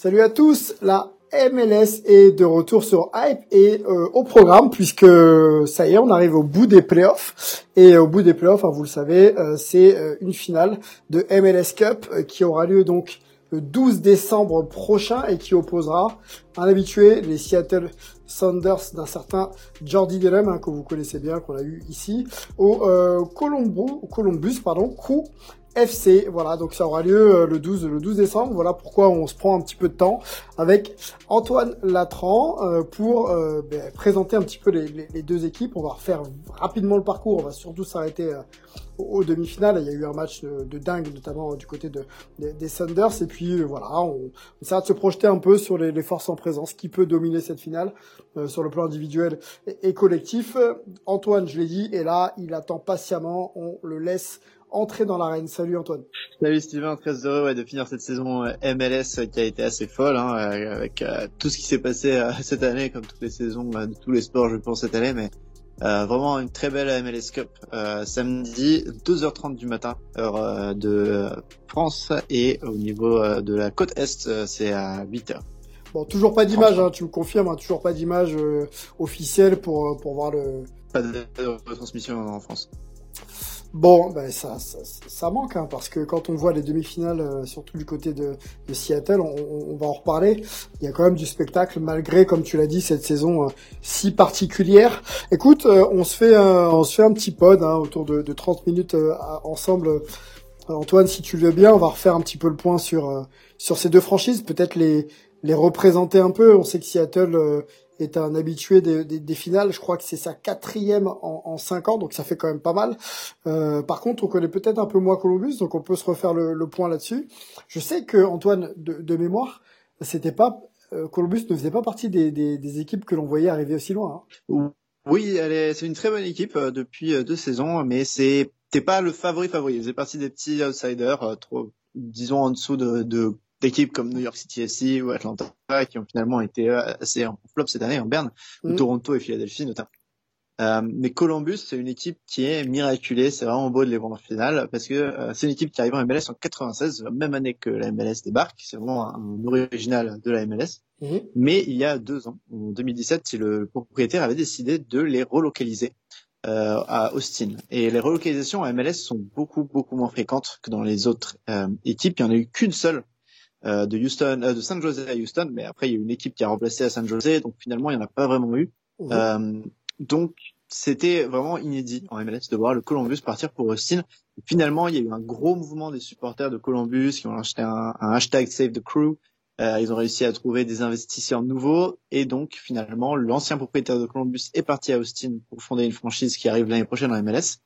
Salut à tous, la MLS est de retour sur Hype et euh, au programme puisque ça y est, on arrive au bout des playoffs. Et au bout des playoffs, hein, vous le savez, euh, c'est euh, une finale de MLS Cup euh, qui aura lieu donc le 12 décembre prochain et qui opposera un habitué, les Seattle Sounders d'un certain Jordi Delem hein, que vous connaissez bien, qu'on a eu ici, au euh, Columbus, pardon, Crew FC. Voilà, donc ça aura lieu euh, le 12, le 12 décembre. Voilà pourquoi on se prend un petit peu de temps avec Antoine Latran euh, pour euh, ben, présenter un petit peu les, les- les deux équipes. On va refaire rapidement le parcours. On va surtout s'arrêter aux, demi-finales. Il y a eu un match de, de dingue, notamment du côté de, des, Thunders. Et puis voilà, on, on essaiera de se projeter un peu sur les, les forces en présence, qui peut dominer cette finale euh, sur le plan individuel et, et collectif? Antoine, je l'ai dit, est là. Il attend patiemment. On le laisse entrer dans l'arène. Salut Antoine. Salut Steven, très heureux ouais, de finir cette saison euh, MLS euh, qui a été assez folle hein, euh, avec euh, tout ce qui s'est passé euh, cette année, comme toutes les saisons de tous les sports je pense cette année, mais euh, vraiment une très belle MLS Cup. Samedi 2h30 du matin, heure de France et au niveau de la côte est, c'est à 8h. Bon, toujours pas d'image, hein, tu me confirmes, hein, toujours pas d'image officielle pour, pour voir le... Pas de, de transmission en France. Bon, ben ça, ça, ça manque, hein, parce que quand on voit les demi-finales, euh, surtout du côté de, de Seattle, on, on- va en reparler, il y a quand même du spectacle, malgré, comme tu l'as dit, cette saison euh, si particulière. Écoute, euh, on, se fait on se fait un petit pod hein, autour de, de 30 minutes ensemble. Antoine, si tu le veux bien, on va refaire un petit peu le point sur, sur ces deux franchises, peut-être les, les représenter un peu. On sait que Seattle est un habitué des, des, des finales. Je crois que c'est sa quatrième en, en cinq ans, donc ça fait quand même pas mal. Euh, par contre, on connaît peut-être un peu moins Columbus, donc on peut se refaire le, le point là-dessus. Je sais que Antoine, de, de mémoire, c'était pas euh, Columbus ne faisait pas partie des, des, équipes que l'on voyait arriver aussi loin. hein. Oui, c'est une très bonne équipe euh, depuis euh, deux saisons, mais c'est t'es pas le favori favori. Elle faisait partie des petits outsiders, euh, trop, disons en dessous de, de d'équipes comme New York City FC ou Atlanta qui ont finalement été euh, assez en flop cette année en Berne, ou Mhm. Toronto et Philadelphie notamment. Euh, mais Columbus, c'est une équipe qui est miraculée. C'est vraiment beau de les voir en finale parce que euh, c'est une équipe qui arrive en MLS en 96, la même année que la MLS débarque. C'est vraiment un, original de la MLS. Mhm. Mais il y a deux ans, en 2017, le propriétaire avait décidé de les relocaliser euh, à Austin. Et les relocalisations à MLS sont beaucoup beaucoup moins fréquentes que dans les autres euh, équipes. Il y en a eu qu'une seule euh, de Houston, euh, de San Jose à Houston, mais après il y a eu une équipe qui a remplacé à San Jose, donc finalement il n'y en a pas vraiment eu. Euh, donc c'était vraiment inédit en MLS de voir le Columbus partir pour Austin. Et finalement, il y a eu un gros mouvement des supporters de Columbus qui ont acheté un, un hashtag Save the Crew. Euh, ils ont réussi à trouver des investisseurs nouveaux et donc finalement l'ancien propriétaire de Columbus est parti à Austin pour fonder une franchise qui arrive l'année prochaine en MLS.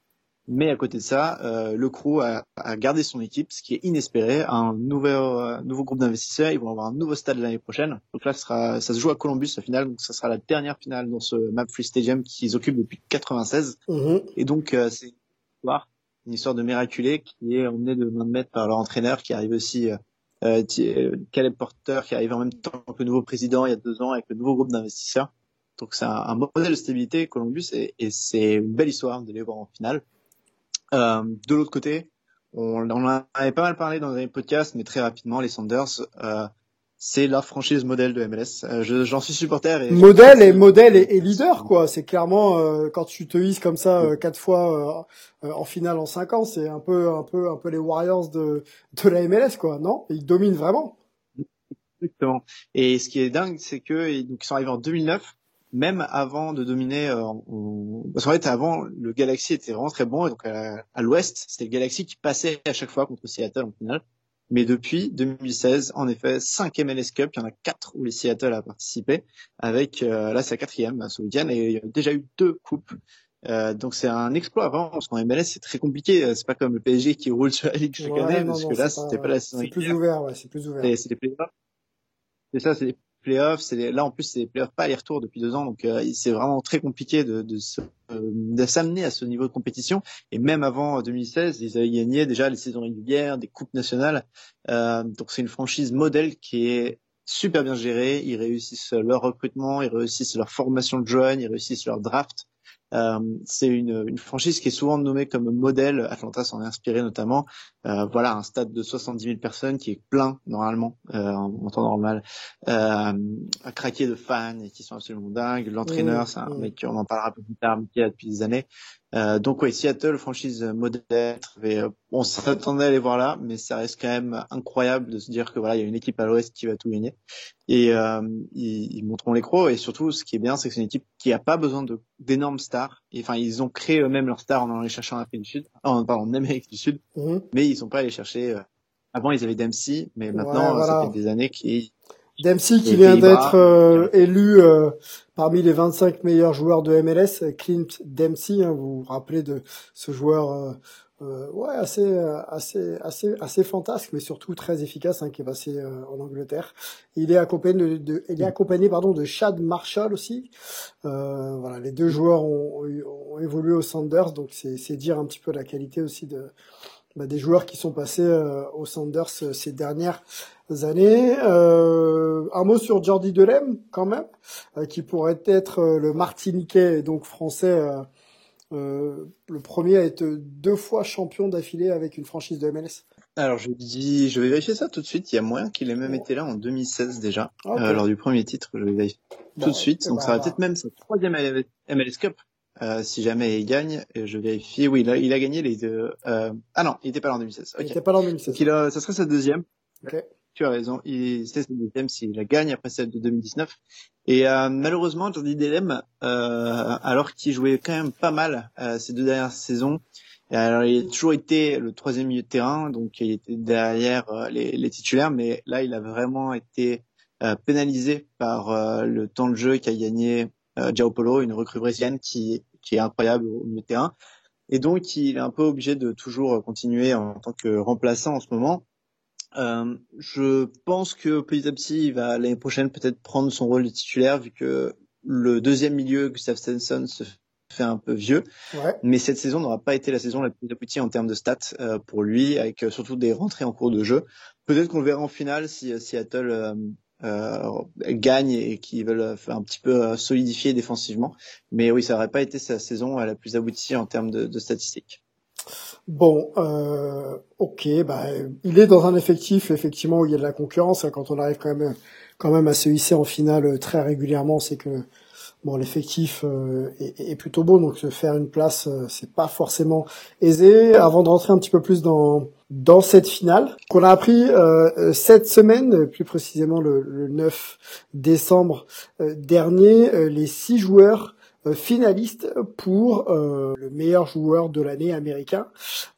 Mais à côté de ça, euh, le crew a, a gardé son équipe, ce qui est inespéré. Un nouveau, euh, nouveau groupe d'investisseurs, ils vont avoir un nouveau stade l'année prochaine. Donc là, ce sera, ça se joue à Columbus au final, donc ça sera la dernière finale dans ce Map Free Stadium qu'ils occupent depuis 96. Mhm. Et donc euh, c'est une histoire, une histoire de miraculé qui est emmenée de main de maître par leur entraîneur qui arrive aussi, euh, euh, euh, Caleb Porter qui arrive en même temps que le nouveau président il y a deux ans avec le nouveau groupe d'investisseurs. Donc c'est un, un modèle de stabilité Columbus et, et c'est une belle histoire de les voir en finale. Euh, de l'autre côté, on, on en avait pas mal parlé dans les podcasts, mais très rapidement, les Sanders, euh, c'est la franchise modèle de MLS. Euh, je- J'en suis supporter. Et Modèle et modèle et, et leader quoi. C'est clairement euh, quand tu te hisses comme ça euh, quatre fois euh, euh, en finale en cinq ans, c'est un peu un peu un peu les Warriors de de la MLS quoi. Non, ils dominent vraiment. Exactement. Et ce qui est dingue, c'est que donc, ils sont arrivés en 2009. Même avant de dominer, euh, on... parce qu'en fait avant le Galaxy était vraiment très bon et donc à, à l'Ouest c'était le Galaxy qui passait à chaque fois contre Seattle en finale. Mais depuis 2016, en effet, 5 MLS Cup, il y en a 4 où les Seattle a participé, avec, euh, là c'est la quatrième ce week-end, et il y a déjà eu deux coupes. Euh, donc c'est un exploit vraiment, parce qu'en MLS c'est très compliqué, c'est pas comme le PSG qui roule sur la Ligue chaque année, parce que là c'était pas, la saison C'est plus ouvert, ouais, c'est plus ouvert. C'est les playoffs. C'est ça, c'est playoffs. C'est là en plus c'est les playoffs pas aller-retour depuis deux ans, donc euh, c'est vraiment très compliqué de de, euh, s'amener à ce niveau de compétition. Et même avant 2016, ils avaient gagné déjà les saisons régulières, des coupes nationales. Euh, donc c'est une franchise modèle qui est super bien gérée. Ils réussissent leur recrutement, ils réussissent leur formation de jeunes, ils réussissent leur draft. Euh, c'est une, une, franchise qui est souvent nommée comme modèle. Atlanta s'en est inspiré notamment. Euh, voilà, un stade de 70 000 personnes qui est plein normalement euh, en, temps normal, euh, à craquer de fans et qui sont absolument dingues. L'entraîneur, c'est un mec, on en parlera plus tard, mais qui est depuis des années. Euh, donc oui, Seattle, franchise modèle. Et, on s'attendait à aller voir là, mais ça reste quand même incroyable de se dire que voilà, il y a une équipe à l'Ouest qui va tout gagner. Et euh, ils, ils montreront les crocs. Et surtout, ce qui est bien, c'est que c'est une équipe qui a pas besoin de d'énormes stars. Enfin, ils ont créé eux-mêmes leurs stars en allant les chercher en Afrique du Sud, en, pardon, en Amérique du Sud. Mhm. Mais ils sont pas allés chercher. Euh... Avant, ils avaient Dempsey, mais maintenant, Ouais, voilà. ça fait des années qu'ils Dempsey qui vient d'être euh, élu euh, parmi les 25 meilleurs joueurs de MLS, Clint Dempsey, hein, vous vous rappelez de ce joueur euh, euh, ouais assez euh, assez assez assez fantasque mais surtout très efficace hein, qui est passé euh, en Angleterre. Il est accompagné de, de- il est accompagné pardon de Chad Marshall aussi. Euh, voilà, les deux joueurs ont, ont évolué au Sanders donc c'est dire un petit peu la qualité aussi de bah, des joueurs qui sont passés euh, au Sanders euh, ces dernières années. Euh, un mot sur Jordi Delem quand même, euh, qui pourrait être euh, le Martiniquais et donc français, euh, euh, le premier à être deux fois champion d'affilée avec une franchise de MLS. Alors je dis, je vais vérifier ça tout de suite. Il y a moyen qu'il ait même été là en 2016 déjà, Ok. euh, lors du premier titre. Je vais vérifier Bon, tout de suite. Donc ça va peut-être même sa troisième MLS Cup, euh, si jamais il gagne. Et je vérifie. Oui, il a, il a gagné les deux. Euh... Ah non, il était pas là en 2016. Il Ok. était pas là en 2016. Donc il a, ça serait sa deuxième. Tu as raison. Il c'était sa deuxième s'il la gagne après celle de 2019. Et euh, malheureusement, Jordi Delem, euh, alors qu'il jouait quand même pas mal euh, ces deux dernières saisons, alors, il a toujours été le troisième milieu de terrain, donc il était derrière euh, les, les titulaires, mais là, il a vraiment été euh, pénalisé par euh, le temps de jeu qu'a gagné euh, João Paulo, une recrue brésilienne qui, qui est incroyable au milieu de terrain. Et donc, il est un peu obligé de toujours continuer en tant que remplaçant en ce moment. Euh, je pense que petit à petit, il va l'année prochaine peut-être prendre son rôle de titulaire, vu que le deuxième milieu, Gustav Svensson, se fait un peu vieux. Ouais. Mais cette saison n'aura pas été la saison la plus aboutie en termes de stats euh, pour lui, avec euh, surtout des rentrées en cours de jeu. Peut-être qu'on le verra en finale si Seattle euh, euh, gagne et qu'ils veulent euh, un petit peu euh, solidifier défensivement. Mais oui, ça n'aurait pas été sa saison la plus aboutie en termes de, statistiques. Bon, euh, ok, bah, il est dans un effectif effectivement où il y a de la concurrence. quand on arrive quand même, quand même à se hisser en finale très régulièrement, c'est que bon, l'effectif euh, est, est plutôt beau, donc se faire une place, euh, c'est pas forcément aisé. Avant de rentrer un petit peu plus dans dans cette finale, qu'on a appris euh, euh, cette semaine, euh, plus précisément le, le 9 décembre euh, dernier, euh, les six joueurs euh, finalistes pour euh, le meilleur joueur de l'année américain.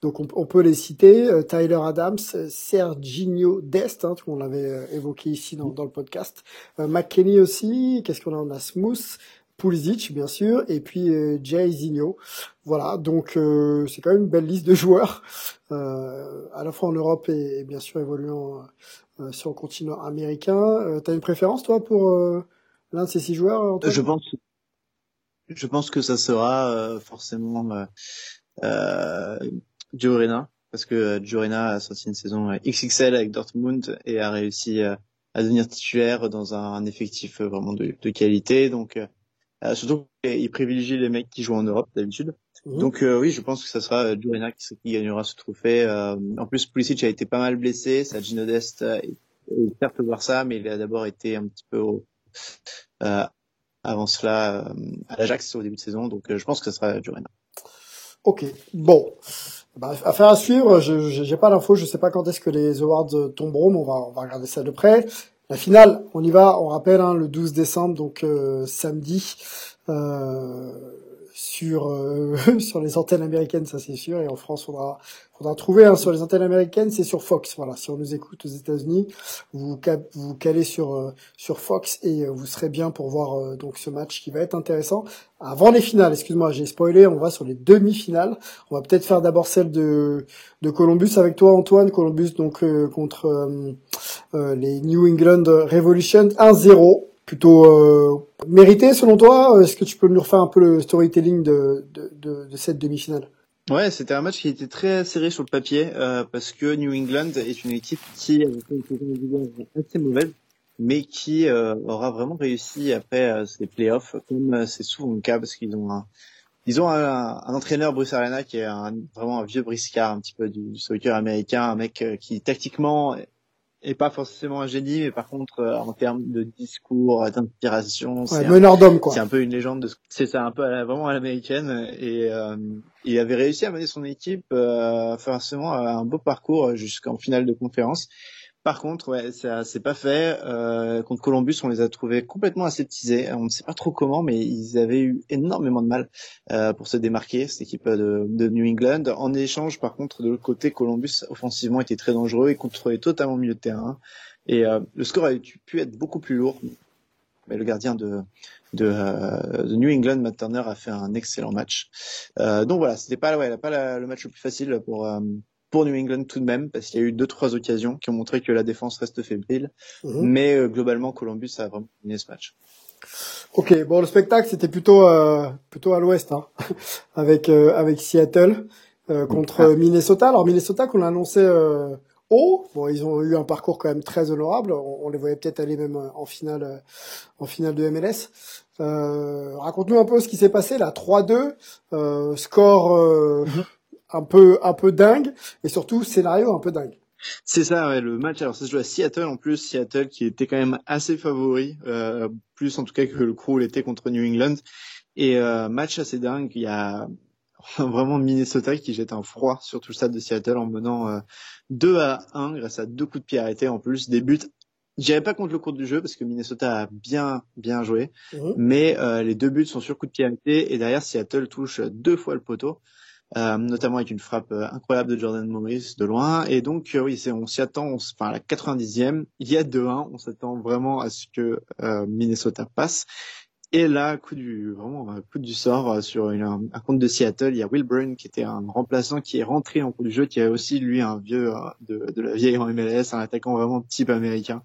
Donc on, on peut les citer euh, Tyler Adams, Serginho Dest, hein, on l'avait évoqué ici dans, dans le podcast, McKenny aussi. Qu'est-ce qu'on a? On a Smooth, Pulisic bien sûr, et puis euh, Jay Zinho. Voilà, donc euh, c'est quand même une belle liste de joueurs, euh, à la fois en Europe et, et bien sûr évoluant sur le continent américain. T'as une préférence toi pour l'un de ces six joueurs Je pense, je pense que ça sera euh, forcément euh, euh, Gio Reyna, parce que euh, Gio Reyna a sorti une saison euh, XXL avec Dortmund et a réussi euh, à devenir titulaire dans un, effectif euh, vraiment de, de qualité. Donc euh, euh, surtout qu'il privilégie les mecs qui jouent en Europe d'habitude. Mhm. Donc euh, oui, je pense que ça sera euh, Gio Reyna qui, qui gagnera ce trophée. Euh, en plus, Pulisic a été pas mal blessé, ça Gino Dest euh, est est certes voir ça, mais il a d'abord été un petit peu au, euh, avant cela euh, à l'Ajax au début de saison. Donc euh, je pense que ça sera Gio Reyna. Ok, bon. Bah, affaire à suivre, je j'ai pas l'info, je sais pas quand est-ce que les awards euh, tomberont, mais on va, on va regarder ça de près. La finale, on y va, on rappelle, hein, le 12 décembre, donc samedi, sur sur les antennes américaines, ça c'est sûr, et en France, faudra faudra trouver hein, sur les antennes américaines, c'est sur Fox. Voilà, si on nous écoute aux États-Unis, vous vous calez sur euh, sur Fox et euh, vous serez bien pour voir euh, donc ce match qui va être intéressant. Avant les finales, excuse-moi, j'ai spoilé, on va sur les demi-finales. On va peut-être faire d'abord celle de de Columbus avec toi Antoine, Columbus donc contre les New England Revolution 1-0 plutôt mérité selon toi Est-ce que tu peux nous refaire un peu le storytelling de, de, de, de cette demi-finale? Ouais, c'était un match qui était très serré sur le papier euh, parce que New England est une équipe qui a fait une assez mauvaise, mais qui euh, aura vraiment réussi après euh, ces playoffs, comme euh, c'est souvent le cas parce qu'ils ont un ils ont un, un, entraîneur Bruce Arena qui est un, vraiment un vieux briscard un petit peu du, du soccer américain, un mec qui tactiquement et pas forcément un génie, mais par contre euh, en termes de discours, d'inspiration, c'est meneur d'homme quoi. C'est un peu une légende. De... C'est ça, un peu vraiment à l'américaine. Et euh, il avait réussi à mener son équipe euh, forcément à un beau parcours jusqu'en finale de conférence. Par contre, ouais, ça c'est pas fait. Euh, contre Columbus, on les a trouvés complètement aseptisés. On ne sait pas trop comment, mais ils avaient eu énormément de mal euh, pour se démarquer cette équipe de, de, New England. En échange, par contre, de l'autre côté, Columbus offensivement était très dangereux. Ils contrôlaient totalement le milieu de terrain et euh, le score aurait pu être beaucoup plus lourd. Mais le gardien de, de, euh, de, New England, Matt Turner, a fait un excellent match. Euh, donc voilà, c'était pas, ouais, pas le match le plus facile pour euh, pour New England tout de même, parce qu'il y a eu deux trois occasions qui ont montré que la défense reste fébrile. Mhm. Mais euh, globalement, Columbus a vraiment gagné ce match. Ok, bon le spectacle c'était plutôt euh, plutôt à l'ouest, hein, avec euh, avec Seattle contre ah. Minnesota. Alors Minnesota qu'on a annoncé haut, bon ils ont eu un parcours quand même très honorable. On, les voyait peut-être aller même en finale en finale de MLS. Raconte-nous un peu ce qui s'est passé là, 3-2, score. Mhm un peu un peu dingue et surtout scénario un peu dingue. C'est ça, ouais, le match. Alors ça se joue à Seattle en plus, Seattle qui était quand même assez favori, euh, plus en tout cas que le Crew l'était contre New England. Et euh, match assez dingue. Il y a vraiment Minnesota qui jette un froid sur tout le stade de Seattle en menant euh, 2 à 1 grâce à deux coups de pied arrêtés en plus, des buts. J'irai pas contre le cours du jeu parce que Minnesota a bien bien joué, mhm. mais euh, les deux buts sont sur coup de pied arrêtés et derrière Seattle touche deux fois le poteau. Euh, notamment avec une frappe euh, incroyable de Jordan Morris de loin. Et donc, euh, oui, on s'y attend, enfin, à la 90e, il y a 2-1, on s'attend vraiment à ce que Minnesota passe. Et là, coup du vraiment coup du sort sur un, compte de Seattle, il y a Will Burn qui était un remplaçant qui est rentré en cours du jeu, qui est aussi lui un vieux de, de la vieille en MLS, un attaquant vraiment type américain,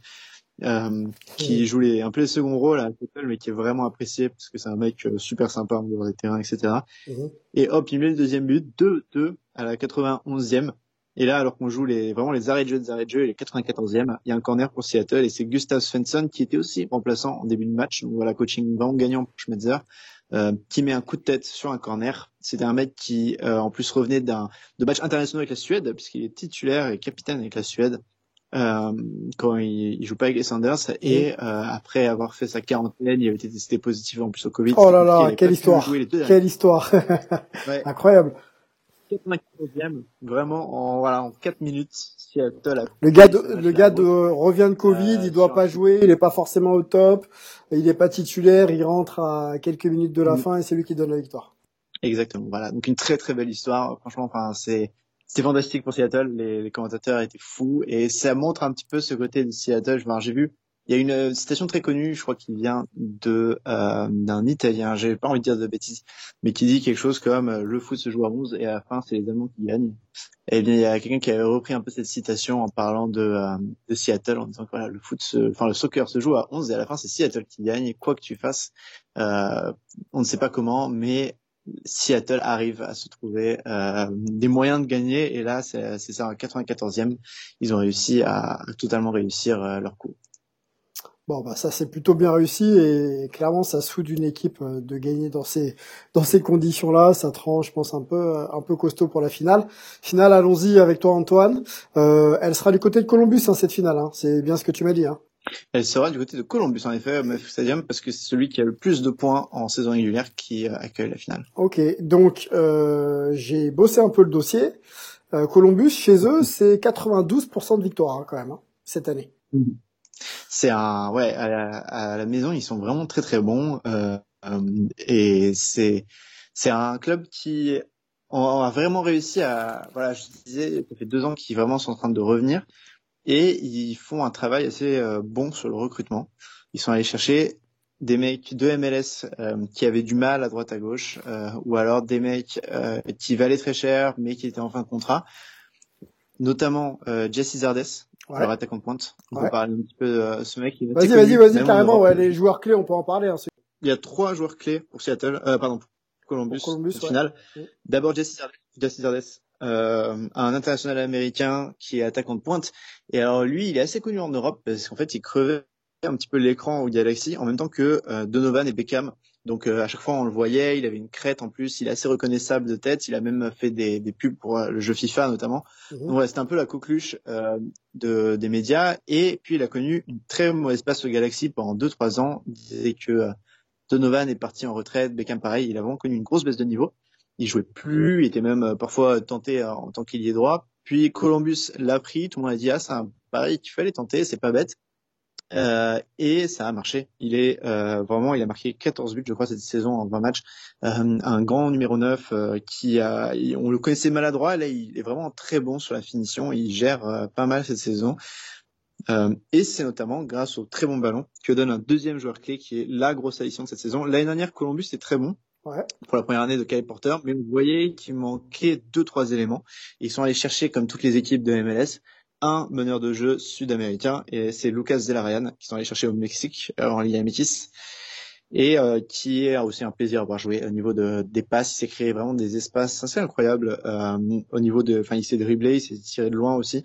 euh, qui joue les, un peu les seconds rôles à Seattle, mais qui est vraiment apprécié parce que c'est un mec euh, super sympa en dehors des terrains, etc. Mhm. Et hop, il met le deuxième but, 2-2 à la 91e. Et là, alors qu'on joue les, vraiment les arrêts de jeu, les arrêts de jeu, et les 94e, il y a un corner pour Seattle et c'est Gustav Svensson qui était aussi remplaçant en début de match. Donc voilà, coaching vraiment gagnant pour Schmetzer. Euh, qui met un coup de tête sur un corner. C'était un mec qui, euh, en plus, revenait d'un de match international avec la Suède, puisqu'il est titulaire et capitaine avec la Suède euh, quand il, il, joue pas avec les Sanders et euh, après avoir fait sa quarantaine, il avait été testé positif en plus au Covid. Oh là là, quelle histoire, quelle histoire, incroyable. 94e, vraiment en voilà en 4 minutes. Seattle le gars de, le gars de revient de Covid, euh, il doit pas jouer, il est pas forcément au top, il est pas titulaire, il rentre à quelques minutes de la mm. fin et c'est lui qui donne la victoire. Exactement, voilà. Donc une très très belle histoire. Franchement, enfin c'est c'était fantastique pour Seattle. Les, les, commentateurs étaient fous et ça montre un petit peu ce côté de Seattle. J'ai vu, il y a une euh, citation très connue, je crois qu'il vient de euh, d'un Italien. J'ai pas envie de dire de bêtises, mais qui dit quelque chose comme euh, le foot se joue à 11 et à la fin c'est les Allemands qui gagnent. Et bien il y a quelqu'un qui avait repris un peu cette citation en parlant de, euh, de Seattle en disant que voilà le foot, se, enfin le soccer se joue à 11 et à la fin c'est Seattle qui gagne. Quoi que tu fasses, euh, on ne sait pas comment, mais Seattle arrive à se trouver euh, des moyens de gagner et là c'est ça en 94e ils ont réussi à, totalement réussir euh, leur coup. Bon bah ça c'est plutôt bien réussi et clairement ça se fout d'une équipe euh, de gagner dans ces dans ces conditions là ça tranche je pense un peu un peu costaud pour la finale. Finale allons-y avec toi Antoine. elle sera du côté de Columbus hein, cette finale hein. c'est bien ce que tu m'as dit hein. Elle sera du côté de Columbus en effet, MF Stadium, parce que c'est celui qui a le plus de points en saison régulière qui euh, accueille la finale. Ok, donc euh, j'ai bossé un peu le dossier. Euh, Columbus, chez eux, c'est 92% de victoire hein, quand même hein, cette année. Mhm. c'est un ouais à la, à la, maison ils sont vraiment très très bons euh, et c'est c'est un club qui a vraiment réussi à voilà je disais ça fait deux ans qu'ils vraiment sont en train de revenir et ils font un travail assez bon sur le recrutement ils sont allés chercher des mecs de MLS euh, qui avaient du mal à droite à gauche, euh, ou alors des mecs euh, qui valaient très cher mais qui étaient en fin de contrat, notamment Jesse Zardes, ouais. leur attaquant de pointe. On peut parler un petit peu de ce mec. Vas-y, vas-y, vas-y, carrément. Ouais, les joueurs clés, on peut en parler. Hein, Il y a trois joueurs clés pour Seattle, pardon, pour Columbus, pour Columbus au final. D'abord Jesse Zardes, Jesse Zardes euh, un international américain qui est attaquant de pointe. Et alors lui, il est assez connu en Europe parce qu'en fait, il crevait un petit peu l'écran au Galaxy en même temps que euh, Donovan et Beckham. Donc euh, à chaque fois on le voyait, il avait une crête en plus, il est assez reconnaissable de tête, il a même fait des, des pubs pour euh, le jeu FIFA notamment. Mhm. Donc ouais, c'était un peu la coqueluche de, des médias et puis il a connu une très mauvaise passe au Galaxy pendant 2-3 ans. Il disait que Donovan est parti en retraite, Beckham pareil, il a vraiment connu une grosse baisse de niveau. Il jouait plus, il était même parfois tenté en tant est droit. Puis Columbus l'a pris, tout le monde a dit ah c'est un pari qu'il fallait tenter, c'est pas bête. Euh, et ça a marché. Il est euh, vraiment, il a marqué 14 buts, je crois, cette saison en 20 matchs. Euh, un grand numéro 9 euh, qui a, on le connaissait maladroit, là il est vraiment très bon sur la finition. Il gère euh, pas mal cette saison. et c'est notamment grâce au très bon ballon que donne un deuxième joueur clé qui est la grosse addition de cette saison. L'année dernière, Columbus était très bon. Ouais. pour la première année de Kyle Porter, mais vous voyez qu'il manquait deux trois éléments. Ils sont allés chercher, comme toutes les équipes de MLS, un meneur de jeu sud-américain et c'est Lucas Zelarayan qui sont allés chercher au Mexique euh, en Liga Métis et euh, qui est aussi un plaisir à voir jouer au niveau de des passes. Il s'est créé vraiment des espaces assez incroyables euh, au niveau de, enfin il s'est dribblé, il s'est tiré de loin aussi.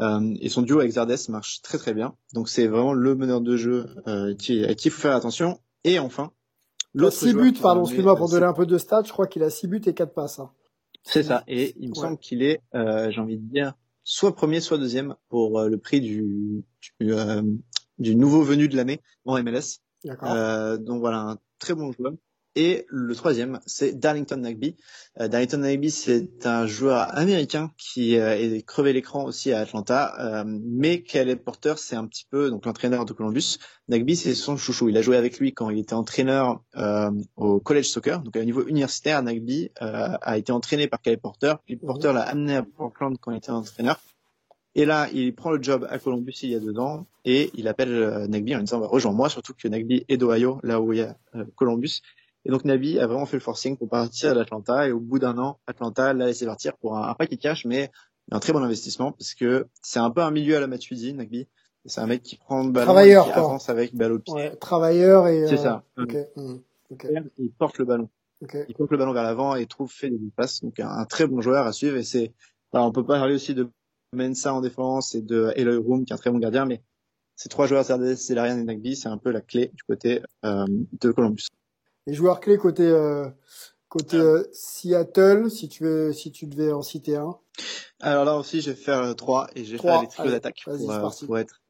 Euh, et son duo avec Zardes marche très très bien. Donc c'est vraiment le meneur de jeu euh, qui, à qui il faut faire attention. Et enfin, l'autre 6 buts, pardon, excuse-moi pour donner un peu de stats, je crois qu'il a 6 buts et 4 passes. Hein. C'est ça. Et il me semble qu'il est, j'ai envie de dire, soit premier, soit deuxième pour euh, le prix du, du, euh, du, nouveau venu de l'année en MLS. Euh, donc voilà, un très bon joueur. Et le troisième, c'est Darlington Nagby. Euh, Darlington Nagby, c'est un joueur américain qui euh, est crevé l'écran aussi à Atlanta, euh, mais est Porter, c'est un petit peu donc l'entraîneur de Columbus. Nagby, c'est son chouchou. Il a joué avec lui quand il était entraîneur au college soccer, donc à niveau universitaire. Nagby a été entraîné par Caleb Porter, puis Porter l'a amené à Portland quand il était entraîneur. Et là, il prend le job à Columbus il y a deux ans et il appelle Nagby en disant bah, rejoins-moi, surtout que Nagby est d'Ohio, là où il y a Columbus. Et donc Nabi a vraiment fait le forcing pour partir d'Atlanta et au bout d'un an, Atlanta l'a laissé partir pour un, un paquet cash, mais un très bon investissement parce que c'est un peu un milieu à la Matuidi, Nagby. C'est un mec qui prend le ballon, travailleur, qui avance avec balle au pied. Ouais, travailleur et. C'est ça. Euh, okay. Mmh. Il porte le ballon. Okay. Il porte le ballon vers l'avant et trouve fait des passes. Donc un, très bon joueur à suivre et c'est. On peut pas parler aussi de Mensa en défense et de Eloy Room qui est un très bon gardien, mais ces trois joueurs, c'est Larian et Nagby, c'est un peu la clé du côté euh, de Columbus les joueurs clés côté euh, côté euh, Seattle, si tu veux, si tu devais en citer un. Alors là aussi, je vais faire euh, trois et je vais faire les trios d'attaque pour, pour, être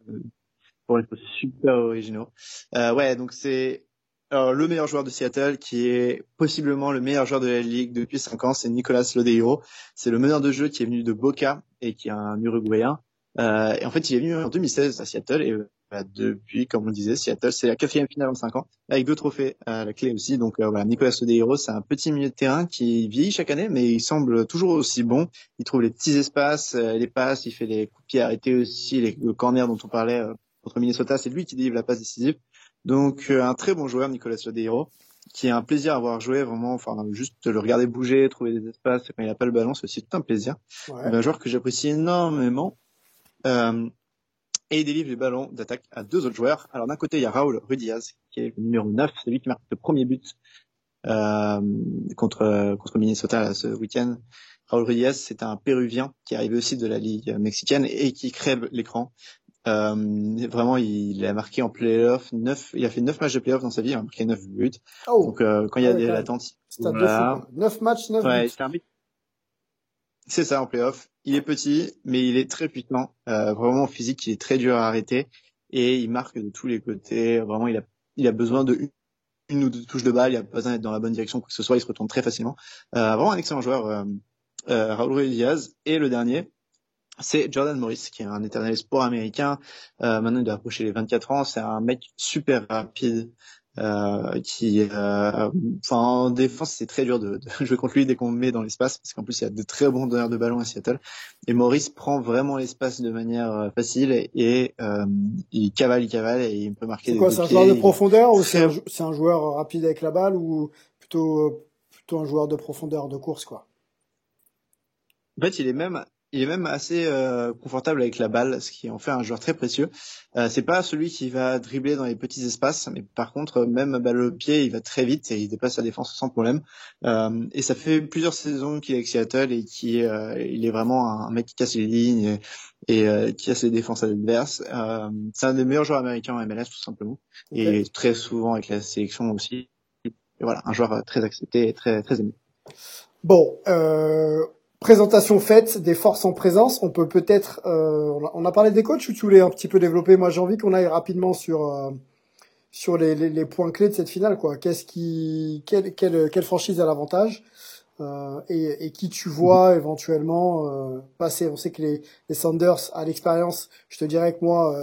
pour être super originaux. ouais, donc c'est alors, le meilleur joueur de Seattle, qui est possiblement le meilleur joueur de la ligue depuis 5 ans, c'est Nicolas Lodeiro. C'est le meneur de jeu qui est venu de Boca et qui est un Uruguayen. Euh, et en fait, il est venu en 2016 à Seattle et bah, depuis, comme on disait, Seattle, c'est la quatrième finale en cinq ans, avec deux trophées à la clé aussi. Donc euh, voilà, Nicolas Sodeiro, c'est un petit milieu de terrain qui vieillit chaque année, mais il semble toujours aussi bon. Il trouve les petits espaces, euh, les passes, il fait les coups de pied arrêtés aussi, les, le corner dont on parlait euh, contre Minnesota, c'est lui qui délivre la passe décisive. Donc un très bon joueur, Nicolas Sodeiro, qui est un plaisir à voir jouer, vraiment, enfin juste le regarder bouger, trouver des espaces quand il n'a pas le ballon, c'est aussi tout un plaisir. Ouais. Un joueur que j'apprécie énormément. Euh, et il délivre les ballons d'attaque à deux autres joueurs. Alors d'un côté, il y a Raúl Rudiaz, qui est le numéro 9, c'est lui qui marque le premier but euh, contre contre Minnesota ce week-end. Raúl Rudiaz, c'est un Péruvien qui est arrivé aussi de la Ligue mexicaine et qui crève l'écran. Euh, vraiment, il a marqué en playoff neuf, il a fait neuf matchs de playoff dans sa vie, il a marqué neuf buts. Oh. Donc euh, quand il y a ah des latentes, voilà. neuf matchs, neuf ouais, buts. C'est ça en playoff. Il est petit, mais il est très puissant. Euh, vraiment physique, il est très dur à arrêter et il marque de tous les côtés. Vraiment, il a, il a besoin de une, ou deux touches de balle. Il a besoin d'être dans la bonne direction pour que ce soit. Il se retourne très facilement. Euh, vraiment un excellent joueur, euh, euh Raúl Diaz. Et le dernier, c'est Jordan Morris, qui est un éternel sport américain. Euh, maintenant, il doit approcher les 24 ans. C'est un mec super rapide, euh, qui, euh, enfin, en défense, c'est très dur de, de, jouer contre lui dès qu'on met dans l'espace, parce qu'en plus, il y a de très bons donneurs de ballon à Seattle. Et Morris prend vraiment l'espace de manière euh, facile et, euh, il cavale, il cavale et il peut marquer. C'est quoi, c'est un joueur de profondeur ou c'est un, un, joueur rapide avec la balle ou plutôt plutôt un joueur de profondeur de course, quoi? En fait, il est même il est même assez euh, confortable avec la balle, ce qui en fait un joueur très précieux. Euh, c'est pas celui qui va dribbler dans les petits espaces, mais par contre, même balle au pied, il va très vite et il dépasse sa défense sans problème. Euh, et ça fait plusieurs saisons qu'il est avec Seattle et qui euh, il est vraiment un mec qui casse les lignes et, et qui casse les défenses adverses. Euh, c'est un des meilleurs joueurs américains en MLS tout simplement, et très souvent avec la sélection aussi. Et voilà, un joueur très accepté et très très aimé. Bon, euh, présentation faite des forces en présence, on peut peut-être, euh, on, a, parlé des coachs ou tu voulais un petit peu développer? Moi, j'ai envie qu'on aille rapidement sur euh, sur les, les, les, points clés de cette finale, quoi. Qu'est-ce qui, quelle, quelle, quelle franchise a l'avantage euh, et, et, qui tu vois éventuellement euh, passer? On sait que les, les Sanders, à l'expérience, je te dirais que moi,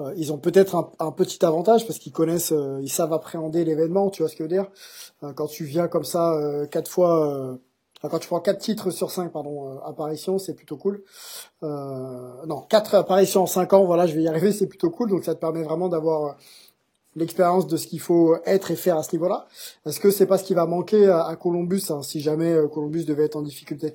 euh, ils ont peut-être un, un, petit avantage parce qu'ils connaissent, ils savent appréhender l'événement. Tu vois ce que je veux dire? Quand tu viens comme ça quatre fois quand tu prends 4 titres sur 5 pardon, euh, apparitions, c'est plutôt cool. Euh, non, 4 apparitions en 5 ans, voilà, je vais y arriver, c'est plutôt cool. Donc ça te permet vraiment d'avoir euh, l'expérience de ce qu'il faut être et faire à ce niveau-là. Est-ce que c'est pas ce qui va manquer à, Columbus hein, si jamais euh, Columbus devait être en difficulté?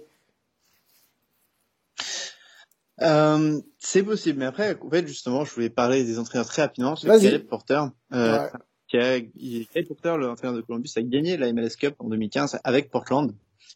Euh, c'est possible, mais après, en fait, justement, je voulais parler des entraîneurs très rapidement. C'est Caleb Porter, euh, ouais. qui a, Caleb Porter, l'entraîneur de Columbus, a gagné la MLS Cup en 2015 avec Portland.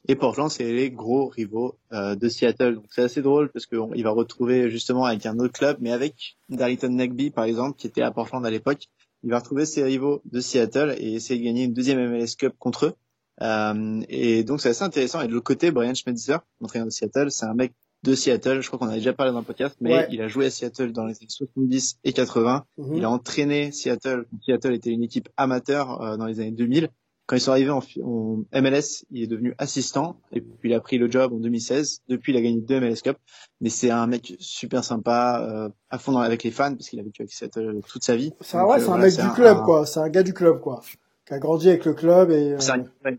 Et Portland, c'est les gros rivaux euh, de Seattle. Donc c'est assez drôle parce qu'il va retrouver justement avec un autre club, mais avec Darlington Nagby par exemple, qui était à Portland à l'époque. Il va retrouver ses rivaux de Seattle et essayer de gagner une deuxième MLS Cup contre eux. Euh, et donc c'est assez intéressant. Et de l'autre côté, Brian Schmetzer, l'entraîneur de Seattle, c'est un mec de Seattle. Je crois qu'on a déjà parlé dans le podcast, mais il a joué à Seattle dans les années 70 et 80. Mm-hmm. Il a entraîné Seattle. Seattle était une équipe amateur euh, dans les années 2000 quand ils sont arrivés en, en, MLS, il est devenu assistant et puis il a pris le job en 2016. Depuis, il a gagné deux MLS Cup. Mais c'est un mec super sympa, euh, à fond avec les fans parce qu'il a vécu avec cette euh, toute sa vie. C'est ouais, c'est un mec du club quoi. C'est un gars du club quoi, qui a grandi avec le club et. Euh...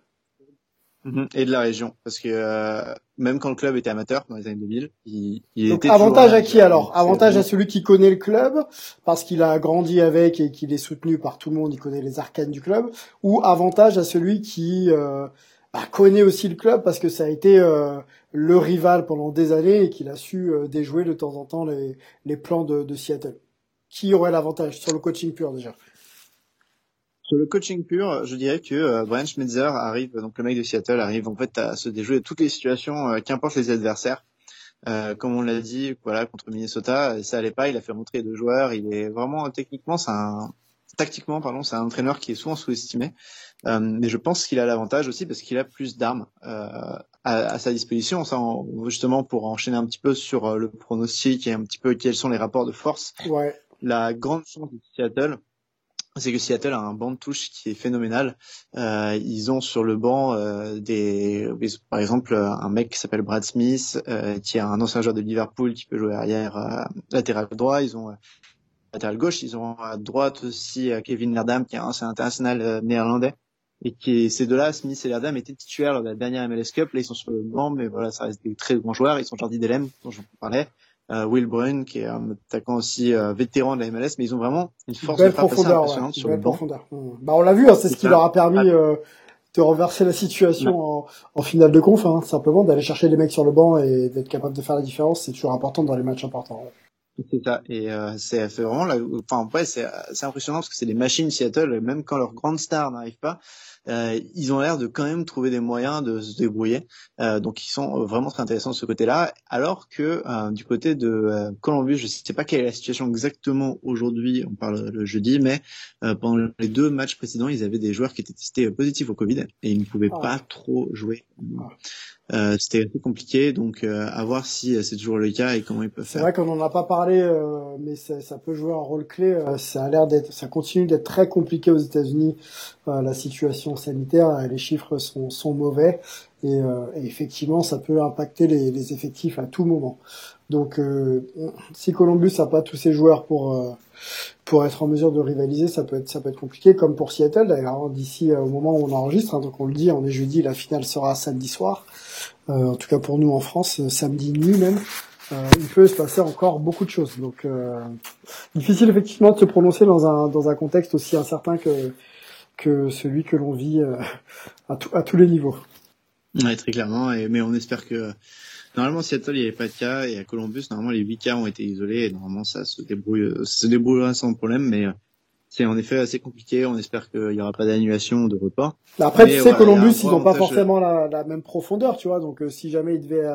Mhm. Et de la région, parce que euh, même quand le club était amateur dans les années 2000, il, il Donc, avantage à qui alors Avantage à celui qui connaît le club parce qu'il a grandi avec et qu'il est soutenu par tout le monde, il connaît les arcanes du club, ou avantage à celui qui euh, bah, connaît aussi le club parce que ça a été euh, le rival pendant des années et qu'il a su euh, déjouer de temps en temps les, les plans de, de Seattle. Qui aurait l'avantage sur le coaching pur déjà? Sur le coaching pur, je dirais que euh, Brian Schmetzer arrive, donc le mec de Seattle arrive en fait à se déjouer toutes les situations, euh, qu'importe les adversaires. Euh, comme on l'a dit, voilà contre Minnesota, ça allait pas, il a fait rentrer deux joueurs. Il est vraiment techniquement, c'est un tactiquement pardon, c'est un entraîneur qui est souvent sous-estimé. Euh, mais je pense qu'il a l'avantage aussi parce qu'il a plus d'armes euh, à, à, sa disposition. Ça, justement pour enchaîner un petit peu sur le pronostic et un petit peu quels sont les rapports de force. Ouais. La grande chance de Seattle, c'est que Seattle a un banc de touche qui est phénoménal. Euh, ils ont sur le banc euh, des, par exemple, un mec qui s'appelle Brad Smith, euh, qui est un ancien joueur de Liverpool qui peut jouer arrière euh, latéral droit. Ils ont euh, latéral gauche. Ils ont à droite aussi euh, Kevin Lerdam, qui est un ancien international néerlandais. Et qui ces deux-là, Smith et Lerdam, étaient titulaires lors de la dernière MLS Cup. Là, ils sont sur le banc, mais voilà, ça reste des très grands joueurs. Ils sont Jordi Delem, dont je parlais euh, Will Brun, qui est un attaquant aussi euh, vétéran de la MLS, mais ils ont vraiment une force de frappe profondeur, assez impressionnante ouais, sur le banc. Mmh. Bah, on l'a vu, hein, c'est ce qui leur a permis euh, de renverser la situation en, en, finale de conf, hein, simplement d'aller chercher les mecs sur le banc et d'être capable de faire la différence, c'est toujours important dans les matchs importants. Ouais. C'est ça, et euh, c'est vraiment, la... enfin après c'est impressionnant parce que c'est des machines Seattle, même quand leurs grandes stars n'arrivent pas, ils ont l'air de quand même trouver des moyens de se débrouiller. Euh, donc ils sont vraiment très intéressants de ce côté-là. Alors que euh, du côté de euh, Columbus, je ne sais pas quelle est la situation exactement aujourd'hui, on parle le jeudi, mais euh, pendant les deux matchs précédents, ils avaient des joueurs qui étaient testés positifs au Covid et ils ne pouvaient Ah. pas trop jouer. Euh, C'était assez compliqué, donc euh, à voir si c'est toujours le cas et comment ils peuvent C'est faire. vrai qu'on n'en a pas parlé, euh, mais ça, ça peut jouer un rôle clé. Euh, ça a l'air d'être, ça continue d'être très compliqué aux États-Unis, euh, la situation situation sanitaire, les chiffres sont, sont mauvais et, et, effectivement, ça peut impacter les, les, effectifs à tout moment. Donc, si Columbus n'a pas tous ses joueurs pour pour être en mesure de rivaliser, ça peut être ça peut être compliqué, comme pour Seattle d'ailleurs. Hein, d'ici au moment où on enregistre, hein, donc on le dit, on est jeudi, la finale sera samedi soir. En tout cas pour nous en France, samedi nuit même. Euh, il peut se passer encore beaucoup de choses. Donc, euh, difficile effectivement de se prononcer dans un dans un contexte aussi incertain que que celui que l'on vit euh, à, à tous les niveaux. Ouais, très clairement. Mais on espère que normalement Seattle il n'y avait pas de cas et à Columbus normalement les huit cas ont été isolés et normalement ça se débrouille ça se débrouillera sans problème. Mais c'est en effet assez compliqué. On espère qu'il n'y aura pas d'annulation de. Bah, après, tu sais, Columbus, ils n'ont pas forcément la, la, même profondeur, tu vois. Donc, si jamais il devait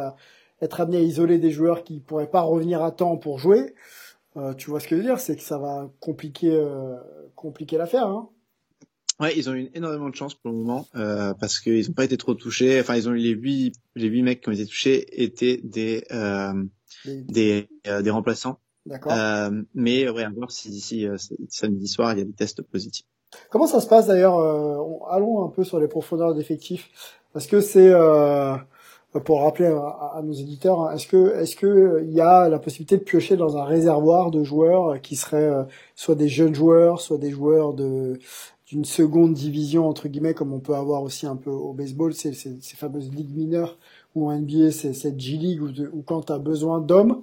être amené à isoler des joueurs qui pourraient pas revenir à temps pour jouer, euh, tu vois ce que je veux dire, c'est que ça va compliquer euh, compliquer l'affaire. Hein. Ouais, ils ont eu énormément de chance pour le moment euh, parce qu'ils n'ont pas été trop touchés. Enfin, ils ont eu les huit les huit mecs qui ont été touchés étaient des euh, des euh, des remplaçants. D'accord. mais ouais, à voir si d'ici samedi soir il y a des tests positifs. Comment ça se passe d'ailleurs Allons un peu sur les profondeurs d'effectifs. Est-ce que c'est pour rappeler à, nos éditeurs, hein, est-ce que est-ce que il y a la possibilité de piocher dans un réservoir de joueurs qui seraient euh, soit des jeunes joueurs, soit des joueurs de d'une seconde division entre guillemets comme on peut avoir aussi un peu au baseball, ces fameuses ligues mineures ou en NBA c'est cette G League où, quand tu as besoin d'hommes,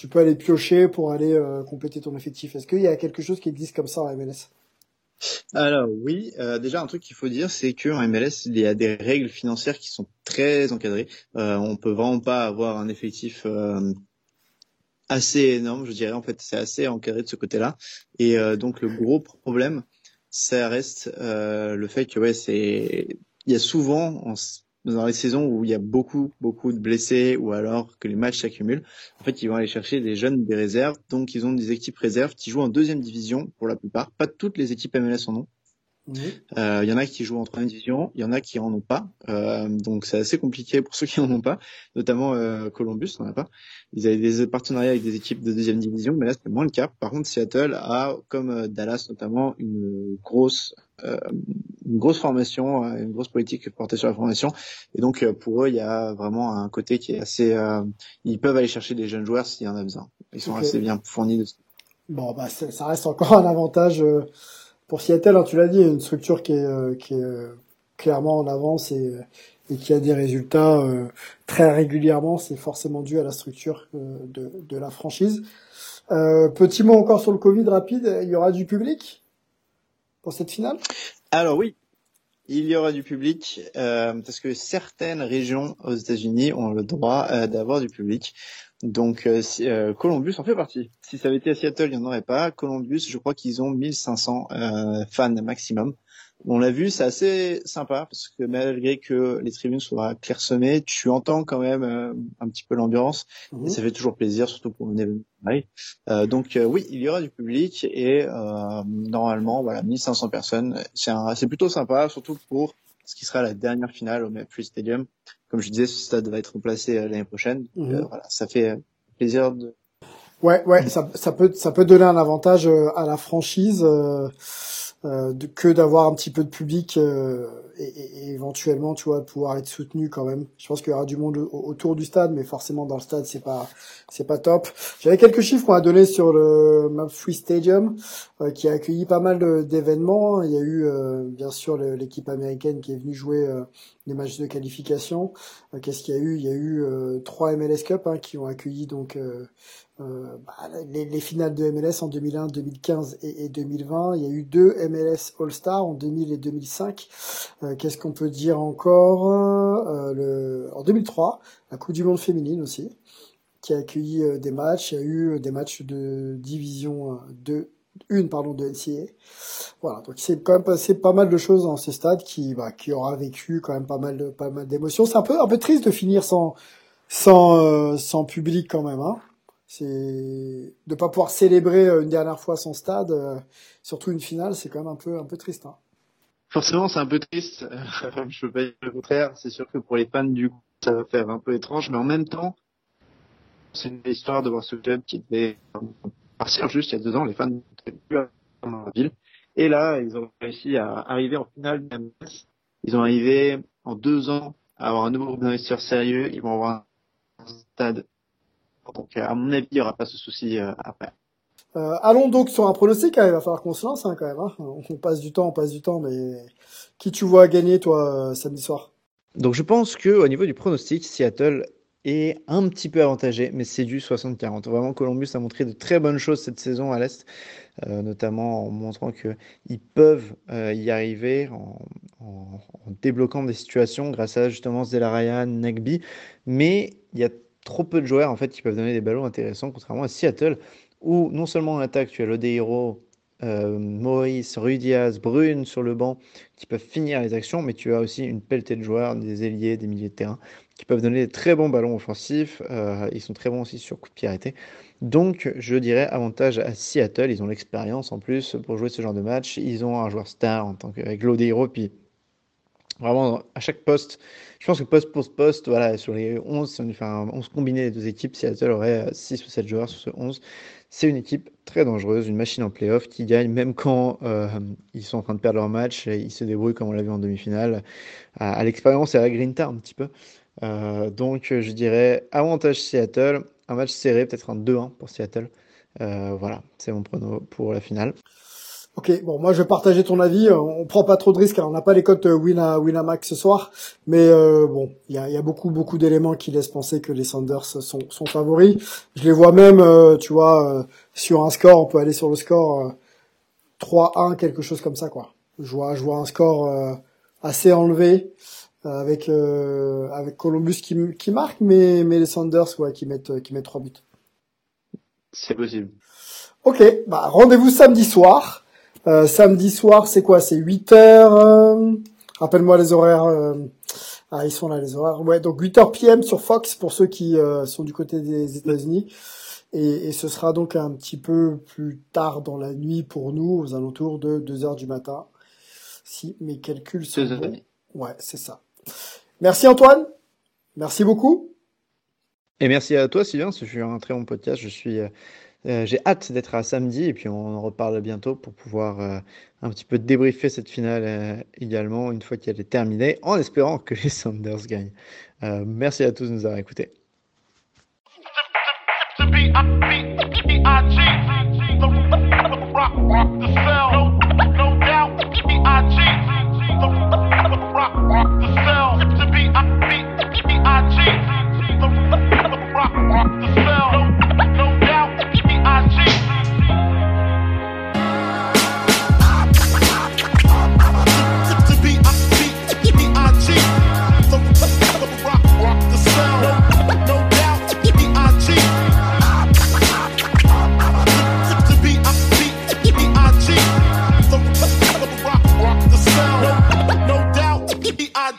tu peux aller piocher pour aller euh, compléter ton effectif. Est-ce qu'il y a quelque chose qui existe comme ça en MLS alors oui, euh, déjà un truc qu'il faut dire, c'est qu'en MLS, il y a des règles financières qui sont très encadrées. Euh, on peut vraiment pas avoir un effectif euh, assez énorme, je dirais. En fait, c'est assez encadré de ce côté-là. Et donc le gros problème, ça reste le fait que ouais, c'est il y a souvent dans les saisons où il y a beaucoup, beaucoup de blessés ou alors que les matchs s'accumulent, en fait, ils vont aller chercher des jeunes des réserves. Donc, ils ont des équipes réserves qui jouent en deuxième division pour la plupart. Pas toutes les équipes MLS en ont. Euh, il y en a qui jouent en troisième division, il y en a qui en ont pas. Euh, donc c'est assez compliqué pour ceux qui en ont pas, notamment euh, Columbus n'en a pas. Ils avaient des partenariats avec des équipes de deuxième division, mais là c'est moins le cas. Par contre, Seattle a, comme euh, Dallas notamment, une grosse euh, une grosse formation, euh, une grosse politique portée sur la formation. Et donc pour eux, il y a vraiment un côté qui est assez. ils peuvent aller chercher des jeunes joueurs s'il y en a besoin. Ils sont assez bien fournis. De... Bon, bah ça reste encore un avantage pour Seattle, hein, tu l'as dit, une structure qui est, euh, qui est euh, clairement en avance et, et, qui a des résultats euh, très régulièrement. C'est forcément dû à la structure de, de la franchise. petit mot encore sur le Covid rapide. Il y aura du public pour cette finale? Alors oui, il y aura du public parce que certaines régions aux États-Unis ont le droit d'avoir du public. Donc euh, euh, Columbus en fait partie. Si ça avait été à Seattle, il n'y en aurait pas. Columbus, je crois qu'ils ont 1500 euh, fans maximum. On l'a vu, c'est assez sympa parce que malgré que les tribunes soient clairsemées, tu entends quand même euh, un petit peu l'ambiance et mhm. ça fait toujours plaisir, surtout pour un événement pareil. Euh, donc oui, il y aura du public et normalement, voilà, 1500 personnes. C'est plutôt sympa, surtout pour ce qui sera la dernière finale au Free Stadium comme je disais, ce stade va être remplacé euh, l'année prochaine. Mhm. Euh, voilà, ça fait euh, plaisir de. Ouais, ouais, ça, ça peut, ça peut donner un avantage à la franchise euh, que d'avoir un petit peu de public et, éventuellement, tu vois, pouvoir être soutenu quand même. Je pense qu'il y aura du monde autour du stade, mais forcément dans le stade, c'est pas, c'est pas top. J'avais quelques chiffres qu'on a donné sur le Map Free Stadium, euh, qui a accueilli pas mal d'événements. Il y a eu, euh, bien sûr, l'équipe américaine qui est venue jouer euh, des matchs de qualification. Qu'est-ce qu'il y a eu? Il y a eu trois MLS Cup hein, qui ont accueilli donc euh, bah, les, les, finales de MLS en 2001, 2015 et, et, 2020. Il y a eu deux MLS All-Star en 2000 et 2005. Euh, Qu'est-ce qu'on peut dire encore? Euh, le, En 2003, la Coupe du Monde féminine aussi, qui a accueilli euh, des matchs. Il y a eu euh, des matchs de division 2 une pardon de NCA. Voilà, donc c'est quand même passé pas mal de choses dans ce stade qui bah, qui aura vécu quand même pas mal pas mal d'émotions. C'est un peu un peu triste de finir sans sans euh, sans public quand même hein c'est de pas pouvoir célébrer euh, une dernière fois son stade, euh, surtout une finale, c'est quand même un peu un peu triste. Hein. Forcément, c'est un peu triste. je peux pas dire le contraire. C'est sûr que pour les fans du coup, ça va faire un peu étrange, mais en même temps, c'est une histoire de voir ce club qui devait partir juste il y a deux ans. Les fans n'étaient plus dans la ville, et là, ils ont réussi à arriver en finale Ils ont arrivé en deux ans à avoir un nouveau groupe d'investisseurs sérieux. Ils vont avoir un stade. Donc, à mon avis, il n'y aura pas ce souci euh, après. Euh, allons donc sur un pronostic. Hein, il va falloir qu'on se lance hein, quand même. Hein. On passe du temps, on passe du temps, mais qui tu vois gagner toi euh, samedi soir? Donc je pense que au niveau du pronostic, Seattle est un petit peu avantagé, mais c'est du 60-40. Vraiment, Columbus a montré de très bonnes choses cette saison à l'Est, euh, notamment en montrant qu'ils peuvent euh, y arriver en, en, en, débloquant des situations grâce à justement Ryan, Nagby. Mais il y a trop peu de joueurs en fait qui peuvent donner des ballons intéressants, contrairement à Seattle, où non seulement en attaque, tu as Lodeiro, euh, Maurice, Rudiaz, Brune sur le banc qui peuvent finir les actions, mais tu as aussi une pelletée de joueurs, des ailiers, des milieux de terrain qui peuvent donner des très bons ballons offensifs. Euh, ils sont très bons aussi sur coup de. Donc, je dirais avantage à Seattle. Ils ont l'expérience en plus pour jouer ce genre de match. Ils ont un joueur star en tant qu'avec Lodeiro, puis vraiment à chaque poste. Je pense que poste pour poste, voilà, sur les 11, si on fait un 11 combiné des deux équipes, Seattle aurait 6 ou 7 joueurs sur ce 11. C'est une équipe très dangereuse, une machine en playoff qui gagne même quand euh, ils sont en train de perdre leur match. Ils se débrouillent comme on l'a vu en demi-finale, à, l'expérience et à la grinta un petit peu. Euh, donc je dirais avantage Seattle, un match serré, peut-être un 2-1 pour Seattle. Euh, voilà, c'est mon prono pour la finale. Ok, bon, moi je vais partager ton avis. On prend pas trop de risques, alors on n'a pas les cotes euh, win à win max ce soir, mais euh, bon, il y a, y a, beaucoup beaucoup d'éléments qui laissent penser que les Sanders sont, sont favoris. Je les vois même, euh, tu vois, euh, sur un score, on peut aller sur le score 3-1, quelque chose comme ça, quoi. Je vois, je vois un score assez enlevé avec avec Columbus qui, qui marque, mais mais les Sanders, ouais, qui mettent qui mettent trois buts. C'est possible. Ok, bah rendez-vous samedi soir. Euh, samedi soir, c'est quoi? C'est 8 heures. Euh... Rappelle-moi les horaires. Euh... Ah, ils sont là les horaires. Ouais, donc 8 heures PM sur Fox pour ceux qui euh, sont du côté des États-Unis. Et, et, ce sera donc un petit peu plus tard dans la nuit pour nous, aux alentours de 2 heures du matin. Si mes calculs sont bons. Ouais, c'est ça. Merci Antoine. Merci beaucoup. Et merci à toi Sylvain, ce fut un très bon podcast. Je suis euh, j'ai hâte d'être à samedi et puis on en reparle bientôt pour pouvoir euh, un petit peu débriefer cette finale euh, également une fois qu'elle est terminée, en espérant que les Sanders gagnent. Euh, merci à tous de nous avoir écoutés.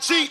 cheat.